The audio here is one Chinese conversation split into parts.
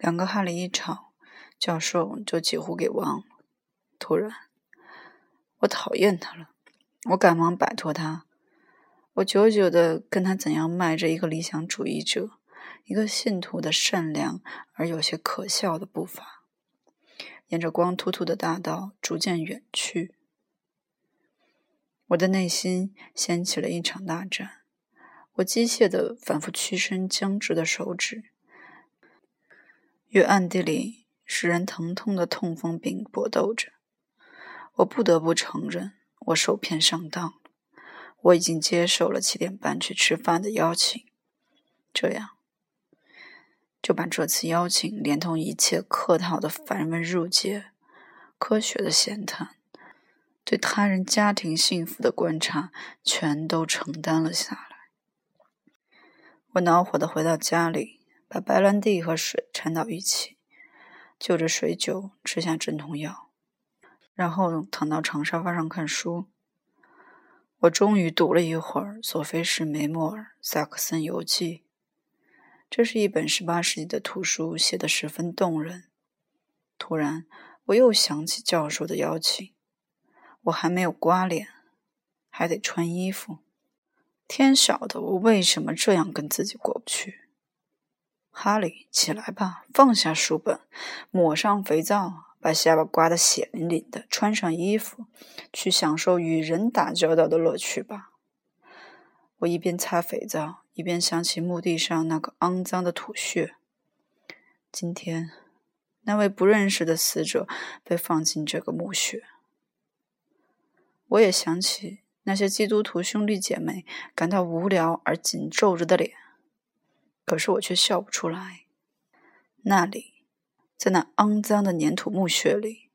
两个哈里一吵，教授就几乎给忘了。突然，我讨厌他了。我赶忙摆脱他。我久久的跟他怎样迈着一个理想主义者、一个信徒的善良而有些可笑的步伐，沿着光秃秃的大道逐渐远去。我的内心掀起了一场大战。我机械的反复屈伸僵直的手指，与暗地里使人疼痛的痛风病搏斗着。我不得不承认，我受骗上当。我已经接受了七点半去吃饭的邀请，这样就把这次邀请连同一切客套的繁文缛节、科学的闲谈、对他人家庭幸福的观察，全都承担了下来。我恼火的回到家里，把白兰地和水掺到一起，就着水酒吃下镇痛药，然后躺到长沙发上看书。我终于读了一会儿《索菲士梅莫尔·萨克森游记》，这是一本十八世纪的图书，写得十分动人。突然，我又想起教授的邀请，我还没有刮脸，还得穿衣服。天晓得我为什么这样跟自己过不去。哈利，起来吧，放下书本，抹上肥皂。把下巴刮得血淋淋的，穿上衣服，去享受与人打交道的乐趣吧。我一边擦肥皂，一边想起墓地上那个肮脏的土穴。今天，那位不认识的死者被放进这个墓穴。我也想起那些基督徒兄弟姐妹感到无聊而紧皱着的脸，可是我却笑不出来。那里。在那肮脏的粘土墓穴里，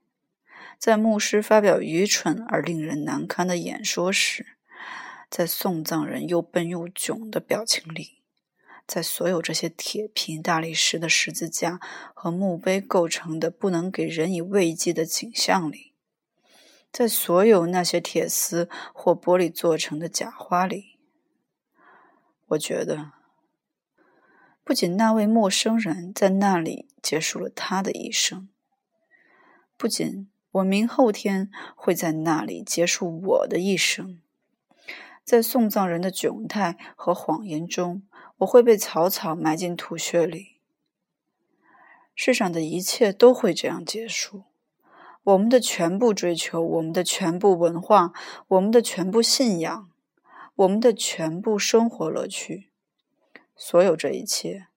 在牧师发表愚蠢而令人难堪的演说时，在送葬人又笨又囧的表情里，在所有这些铁皮大理石的十字架和墓碑构成的不能给人以慰藉的景象里，在所有那些铁丝或玻璃做成的假花里，我觉得。不仅那位陌生人在那里结束了他的一生，不仅我明后天会在那里结束我的一生，在送葬人的窘态和谎言中，我会被草草埋进土穴里。世上的一切都会这样结束，我们的全部追求，我们的全部文化，我们的全部信仰，我们的全部生活乐趣。所有这一切，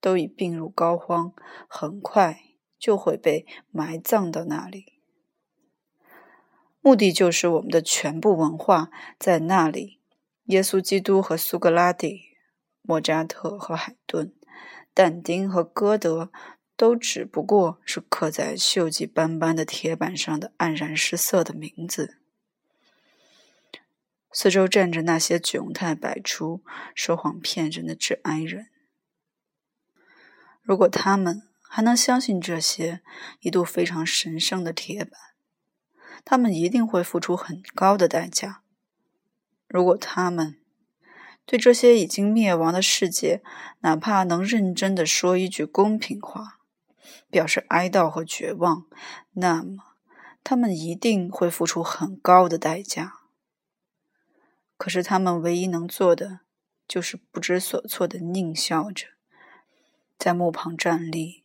都已病入膏肓，很快就会被埋葬到那里。目的就是我们的全部文化在那里。耶稣基督和苏格拉底，莫扎特和海顿，但丁和歌德，都只不过是刻在锈迹斑斑的铁板上的黯然失色的名字。四周站着那些窘态百出、说谎骗人的致哀人。如果他们还能相信这些一度非常神圣的铁板，他们一定会付出很高的代价。如果他们对这些已经灭亡的世界，哪怕能认真的说一句公平话，表示哀悼和绝望，那么他们一定会付出很高的代价。可是他们唯一能做的，就是不知所措的狞笑着，在墓旁站立。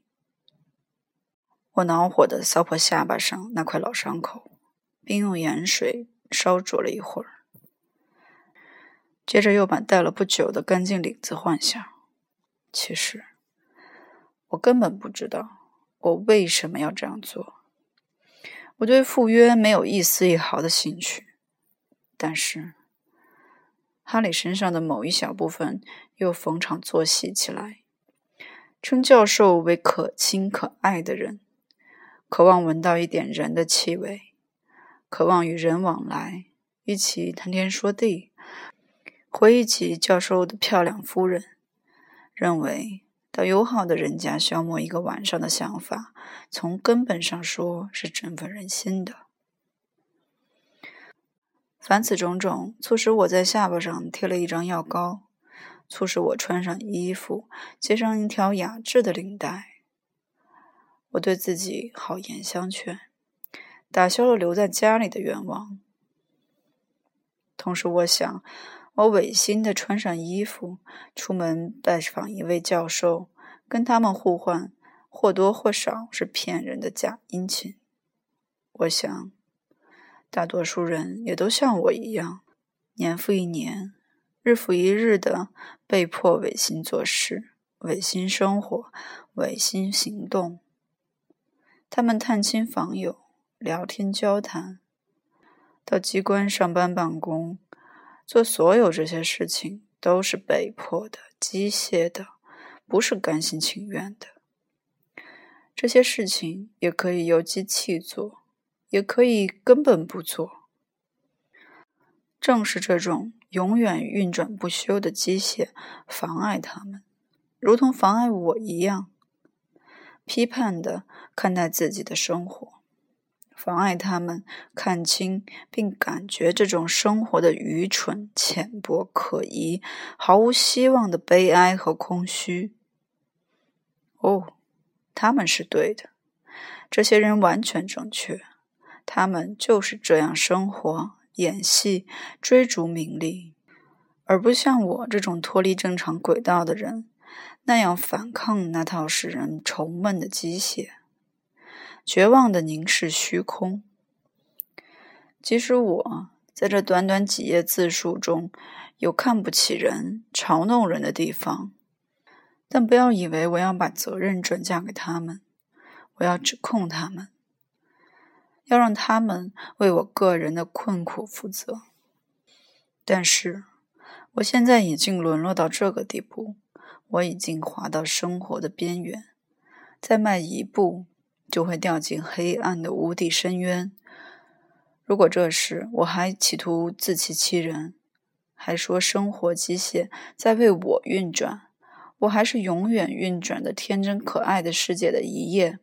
我恼火的扫破下巴上那块老伤口，并用盐水烧灼了一会儿，接着又把戴了不久的干净领子换下。其实，我根本不知道我为什么要这样做。我对赴约没有一丝一毫的兴趣，但是。哈里身上的某一小部分又逢场作戏起来，称教授为可亲可爱的人，渴望闻到一点人的气味，渴望与人往来，一起谈天说地，回忆起教授的漂亮夫人，认为到友好的人家消磨一个晚上的想法，从根本上说是振奋人心的。凡此种种，促使我在下巴上贴了一张药膏，促使我穿上衣服，系上一条雅致的领带，我对自己好言相劝，打消了留在家里的愿望。同时，我想，我违心的穿上衣服，出门拜访一位教授，跟他们互换，或多或少是骗人的假殷勤。我想，大多数人也都像我一样，年复一年，日复一日的被迫违心做事、违心生活、违心行动。他们探亲访友、聊天交谈，到机关上班办公，做所有这些事情都是被迫的、机械的，不是甘心情愿的。这些事情也可以由机器做。也可以根本不做。正是这种永远运转不休的机械妨碍他们，如同妨碍我一样，批判的看待自己的生活，妨碍他们看清并感觉这种生活的愚蠢、浅薄、可疑、毫无希望的悲哀和空虚。哦，他们是对的，这些人完全正确。他们就是这样生活、演戏、追逐名利，而不像我这种脱离正常轨道的人那样反抗那套使人愁闷的机械，绝望的凝视虚空。即使我在这短短几页自述中有看不起人、嘲弄人的地方，但不要以为我要把责任转嫁给他们，我要指控他们。要让他们为我个人的困苦负责，但是我现在已经沦落到这个地步，我已经滑到生活的边缘，再迈一步就会掉进黑暗的无底深渊。如果这时我还企图自欺欺人，还说生活机械在为我运转，我还是永远运转的天真可爱的世界的一页。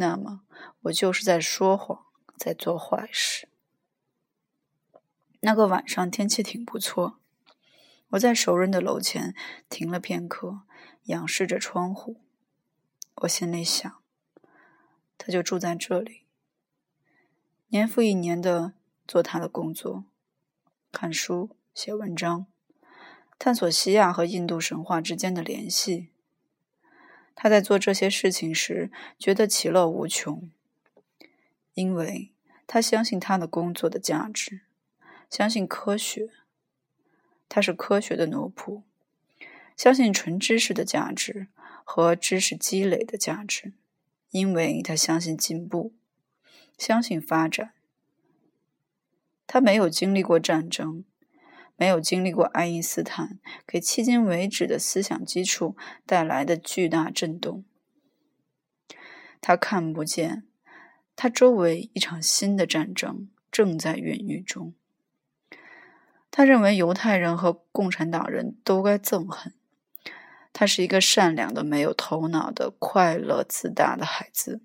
那么，我就是在说谎，在做坏事。那个晚上天气挺不错，我在熟人的楼前停了片刻，仰视着窗户。我心里想，他就住在这里，年复一年的做他的工作，看书、写文章，探索西亚和印度神话之间的联系。他在做这些事情时，觉得其乐无穷，因为他相信他的工作的价值，相信科学。他是科学的奴仆，相信纯知识的价值和知识积累的价值，因为他相信进步，相信发展。他没有经历过战争。没有经历过爱因斯坦给迄今为止的思想基础带来的巨大震动，他看不见，他周围一场新的战争正在孕育中。他认为犹太人和共产党人都该憎恨。他是一个善良的、没有头脑的、快乐自大的孩子，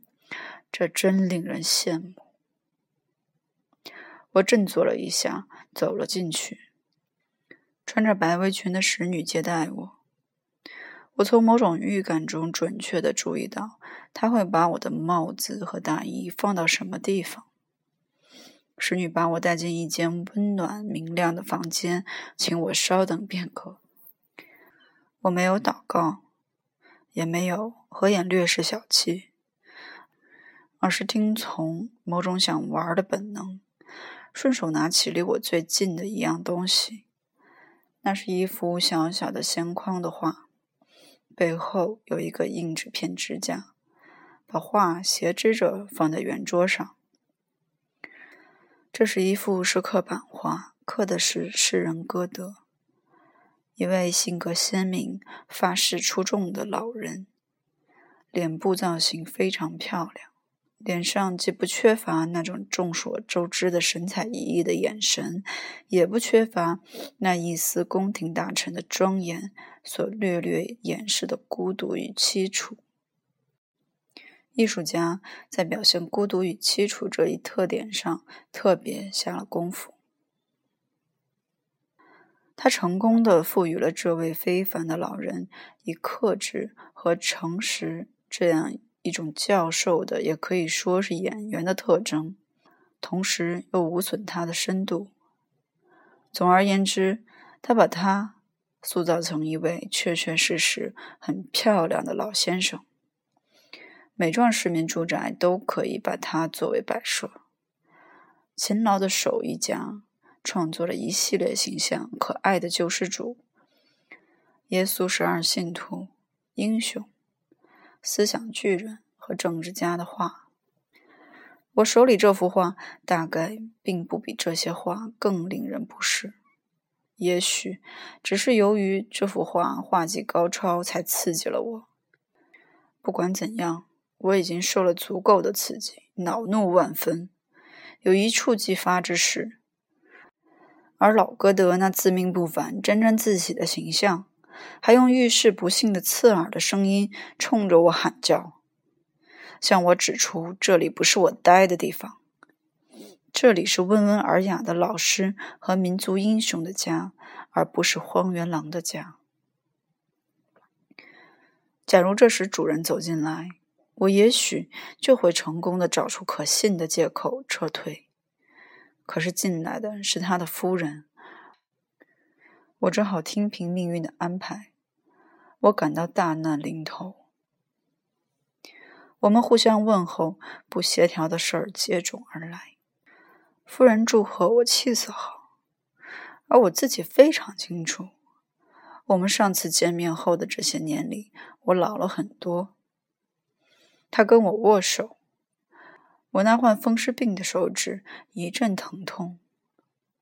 这真令人羡慕。我振作了一下，走了进去。穿着白围裙的使女接待我。我从某种预感中准确地注意到，她会把我的帽子和大衣放到什么地方。使女把我带进一间温暖明亮的房间，请我稍等片刻。我没有祷告，也没有合眼略视小气，而是听从某种想玩的本能，顺手拿起离我最近的一样东西。那是一幅小小的相框的画，背后有一个硬纸片支架，把画斜支着放在圆桌上。这是一幅石刻版画，刻的是诗人歌德，一位性格鲜明、发饰出众的老人，脸部造型非常漂亮。脸上既不缺乏那种众所周知的神采奕奕的眼神，也不缺乏那一丝宫廷大臣的庄严所略略掩饰的孤独与凄楚。艺术家在表现孤独与凄楚这一特点上特别下了功夫。他成功的赋予了这位非凡的老人以克制和诚实这样。一种教授的，也可以说是演员的特征，同时又无损他的深度。总而言之，他把他塑造成一位确确实实很漂亮的老先生。每幢市民住宅都可以把它作为摆设。勤劳的手艺家创作了一系列形象可爱的救世主、耶稣十二信徒、英雄、思想巨人和政治家的画。我手里这幅画大概并不比这些画更令人不适。也许只是由于这幅画画技高超，才刺激了我。不管怎样。我已经受了足够的刺激，恼怒万分，有一触即发之势。而老歌德那自命不凡、沾沾自喜的形象，还用遇事不幸的刺耳的声音冲着我喊叫，向我指出这里不是我待的地方，这里是温文尔雅的老师和民族英雄的家，而不是荒原狼的家。假如这时主人走进来，我也许就会成功的找出可信的借口撤退，可是进来的是他的夫人，我只好听凭命运的安排。我感到大难临头，我们互相问候，不协调的事儿接踵而来。夫人祝贺我气色好，而我自己非常清楚，我们上次见面后的这些年里，我老了很多。他跟我握手，我那患风湿病的手指一阵疼痛，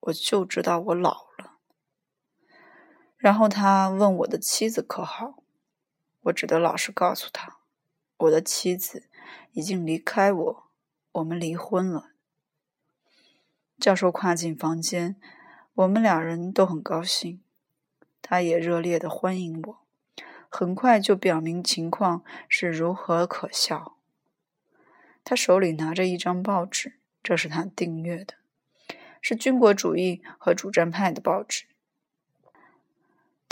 我就知道我老了。然后他问我的妻子可好，我只得老实告诉他，我的妻子已经离开我，我们离婚了。教授跨进房间，我们两人都很高兴，他也热烈的欢迎我。很快就表明情况是如何可笑。他手里拿着一张报纸，这是他订阅的，是军国主义和主战派的报纸。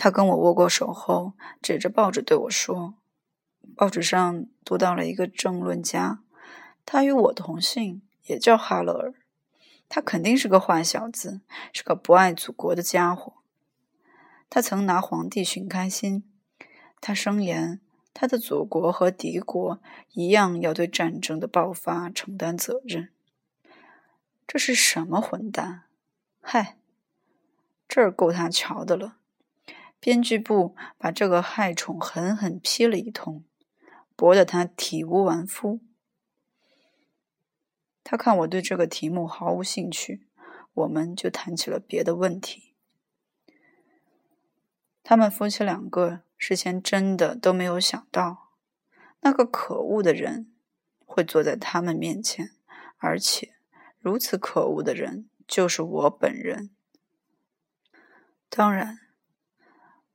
他跟我握过手后，指着报纸对我说：“报纸上读到了一个政论家，他与我同姓，也叫哈勒尔。他肯定是个坏小子，是个不爱祖国的家伙。他曾拿皇帝寻开心。”他声言，他的祖国和敌国一样要对战争的爆发承担责任。这是什么混蛋？嗨，这儿够他瞧的了。编剧部把这个害虫狠狠批了一通，驳得他体无完肤。他看我对这个题目毫无兴趣，我们就谈起了别的问题。他们夫妻两个。事先真的都没有想到，那个可恶的人会坐在他们面前，而且如此可恶的人就是我本人。当然，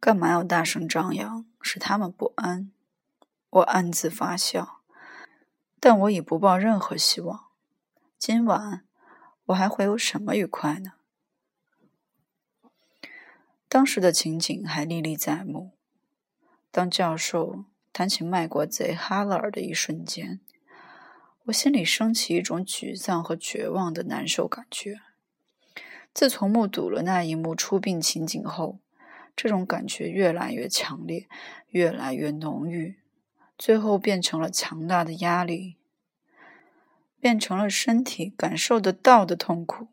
干嘛要大声张扬，使他们不安？我暗自发笑，但我已不抱任何希望。今晚我还会有什么愉快呢？当时的情景还历历在目。当教授谈起卖国贼哈勒尔的一瞬间，我心里升起一种沮丧和绝望的难受感觉。自从目睹了那一幕出殡情景后，这种感觉越来越强烈，越来越浓郁，最后变成了强大的压力，变成了身体感受得到的痛苦，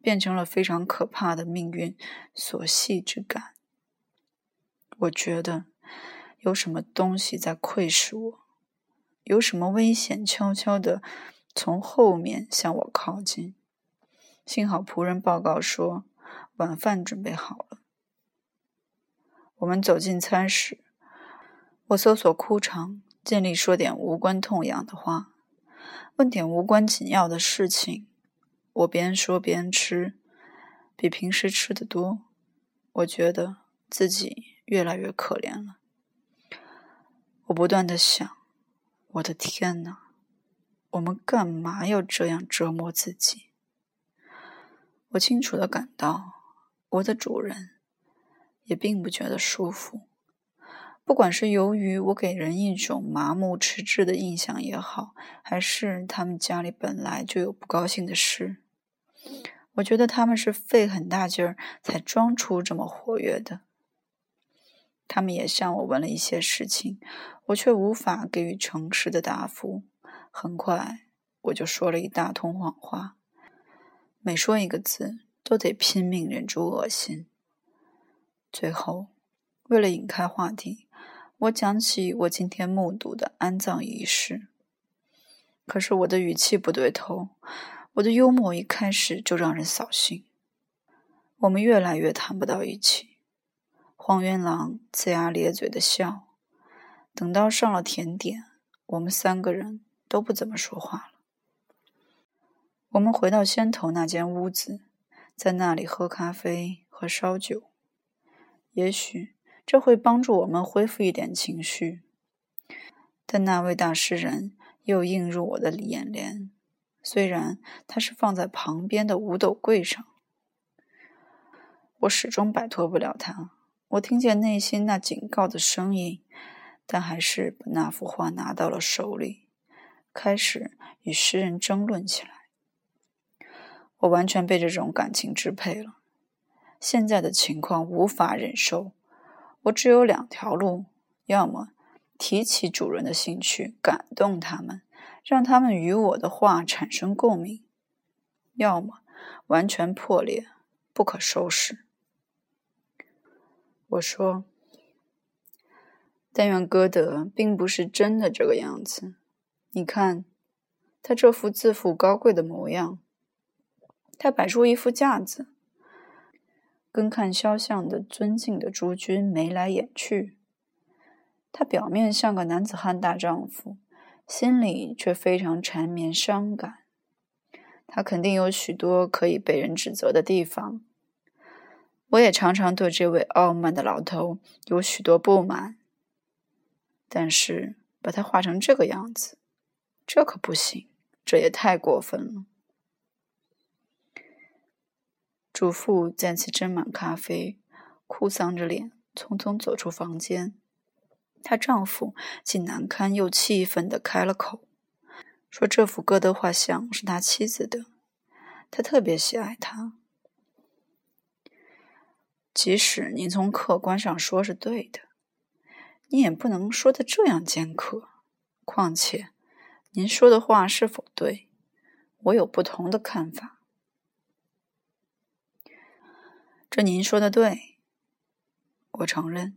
变成了非常可怕的命运所系之感。我觉得。有什么东西在窥视我？有什么危险悄悄地从后面向我靠近？幸好仆人报告说晚饭准备好了。我们走进餐室，我搜索枯肠，尽力说点无关痛痒的话，问点无关紧要的事情。我边说边吃，比平时吃的多。我觉得自己越来越可怜了。我不断的想，我的天哪，我们干嘛要这样折磨自己？我清楚的感到，我的主人也并不觉得舒服。不管是由于我给人一种麻木迟滞的印象也好，还是他们家里本来就有不高兴的事，我觉得他们是费很大劲儿才装出这么活跃的。他们也向我问了一些事情，我却无法给予诚实的答复。很快，我就说了一大通谎话，每说一个字都得拼命忍住恶心。最后，为了引开话题。我讲起我今天目睹的安葬仪式，可是我的语气不对头，我的幽默一开始就让人扫兴。我们越来越谈不到一起。荒原狼龇牙咧嘴的笑。等到上了甜点，我们三个人都不怎么说话了。我们回到先头那间屋子，在那里喝咖啡和烧酒。也许。这会帮助我们恢复一点情绪，但那位大诗人又映入我的眼帘，虽然他是放在旁边的五斗柜上，我始终摆脱不了他。我听见内心那警告的声音，但还是把那幅画拿到了手里，开始与诗人争论起来。我完全被这种感情支配了，现在的情况无法忍受。我只有两条路：要么提起主人的兴趣，感动他们，让他们与我的话产生共鸣；要么完全破裂，不可收拾。我说：“但愿歌德并不是真的这个样子。你看，他这副自负高贵的模样，他摆出一副架子。”跟看肖像的尊敬的诸君眉来眼去，他表面像个男子汉大丈夫，心里却非常缠绵伤感。他肯定有许多可以被人指责的地方。我也常常对这位傲慢的老头有许多不满，但是把他画成这个样子，这可不行，这也太过分了。主妇见其斟满咖啡，哭丧着脸，匆匆走出房间。她丈夫既难堪又气愤地开了口，说：“这幅歌德画像是他妻子的，他特别喜爱他。即使您从客观上说是对的，你也不能说的这样尖刻。况且，您说的话是否对，我有不同的看法。”这您说的对，我承认。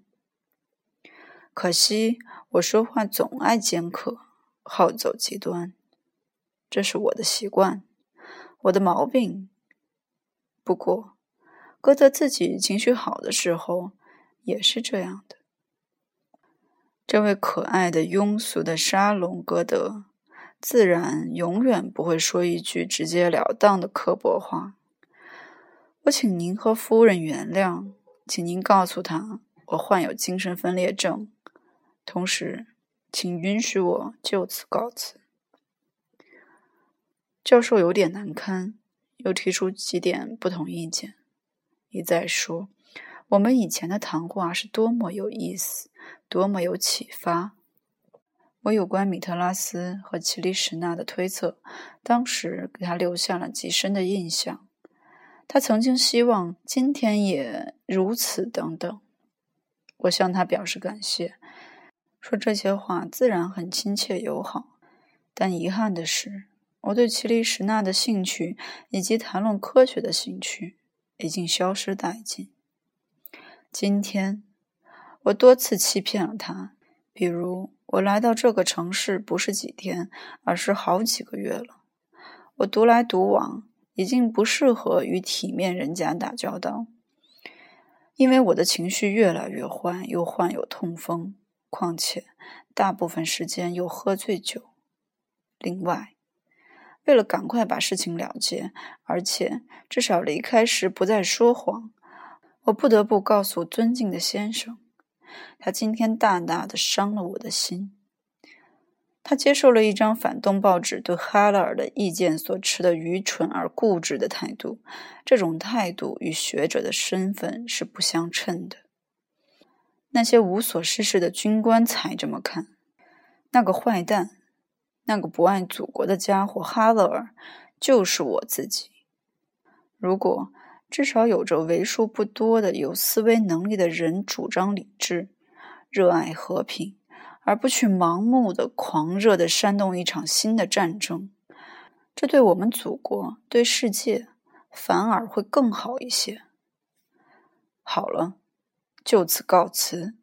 可惜我说话总爱尖刻，好走极端，这是我的习惯，我的毛病。不过，歌德自己情绪好的时候也是这样的。这位可爱的庸俗的沙龙歌德，自然永远不会说一句直截了当的刻薄话。我请您和夫人原谅，请您告诉他我患有精神分裂症，同时，请允许我就此告辞。教授有点难堪，又提出几点不同意见，一再说我们以前的谈话是多么有意思，多么有启发。我有关米特拉斯和奇里什纳的推测，当时给他留下了极深的印象。他曾经希望今天也如此，等等。我向他表示感谢，说这些话自然很亲切友好，但遗憾的是，我对奇里什纳的兴趣以及谈论科学的兴趣已经消失殆尽。今天，我多次欺骗了他，比如我来到这个城市不是几天，而是好几个月了。我独来独往。已经不适合与体面人家打交道，因为我的情绪越来越坏，又患有痛风，况且大部分时间又喝醉酒。另外，为了赶快把事情了结，而且至少离开时不再说谎，我不得不告诉尊敬的先生，他今天大大的伤了我的心。他接受了一张反动报纸对哈勒尔的意见所持的愚蠢而固执的态度，这种态度与学者的身份是不相称的。那些无所事事的军官才这么看。那个坏蛋，那个不爱祖国的家伙哈勒尔，就是我自己。如果至少有着为数不多的有思维能力的人主张理智、热爱和平，而不去盲目的、狂热的煽动一场新的战争，这对我们祖国、对世界反而会更好一些。好了，就此告辞。